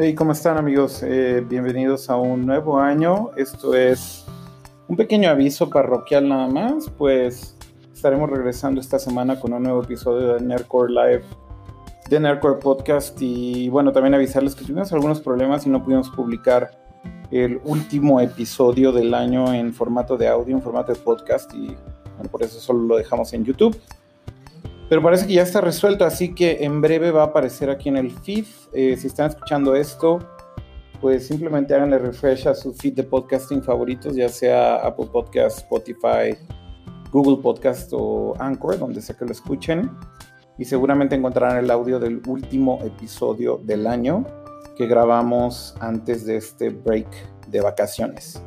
Hey, ¿cómo están amigos? Eh, bienvenidos a un nuevo año. Esto es un pequeño aviso parroquial nada más, pues estaremos regresando esta semana con un nuevo episodio de Nerdcore Live, de Nerdcore Podcast y bueno, también avisarles que tuvimos algunos problemas y no pudimos publicar el último episodio del año en formato de audio, en formato de podcast y bueno, por eso solo lo dejamos en YouTube. Pero parece que ya está resuelto, así que en breve va a aparecer aquí en el feed. Eh, si están escuchando esto, pues simplemente háganle refresh a su feed de podcasting favoritos, ya sea Apple Podcast, Spotify, Google Podcast o Anchor, donde sea que lo escuchen. Y seguramente encontrarán el audio del último episodio del año que grabamos antes de este break de vacaciones.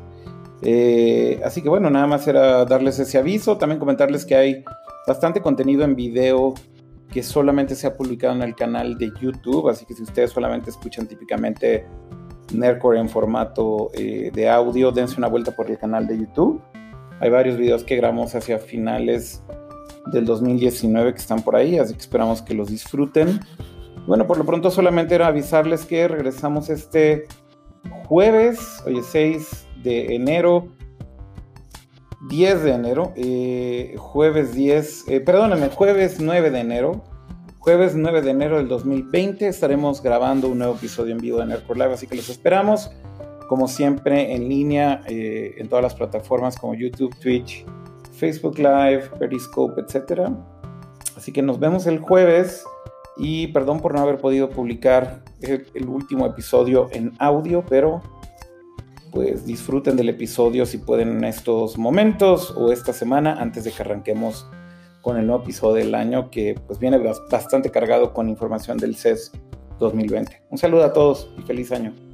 Eh, así que bueno, nada más era darles ese aviso, también comentarles que hay bastante contenido en video que solamente se ha publicado en el canal de YouTube, así que si ustedes solamente escuchan típicamente Nerdcore en formato eh, de audio, dense una vuelta por el canal de YouTube. Hay varios videos que grabamos hacia finales del 2019 que están por ahí, así que esperamos que los disfruten. Bueno, por lo pronto solamente era avisarles que regresamos este jueves, hoy es 6 de enero, 10 de enero, eh, jueves 10, eh, jueves 9 de enero, jueves 9 de enero del 2020 estaremos grabando un nuevo episodio en vivo de Nerdcore Live, así que los esperamos, como siempre, en línea, eh, en todas las plataformas como YouTube, Twitch, Facebook Live, Periscope, etc. Así que nos vemos el jueves y perdón por no haber podido publicar el último episodio en audio, pero pues disfruten del episodio si pueden en estos momentos o esta semana antes de que arranquemos con el nuevo episodio del año que pues viene bastante cargado con información del CES 2020. Un saludo a todos y feliz año.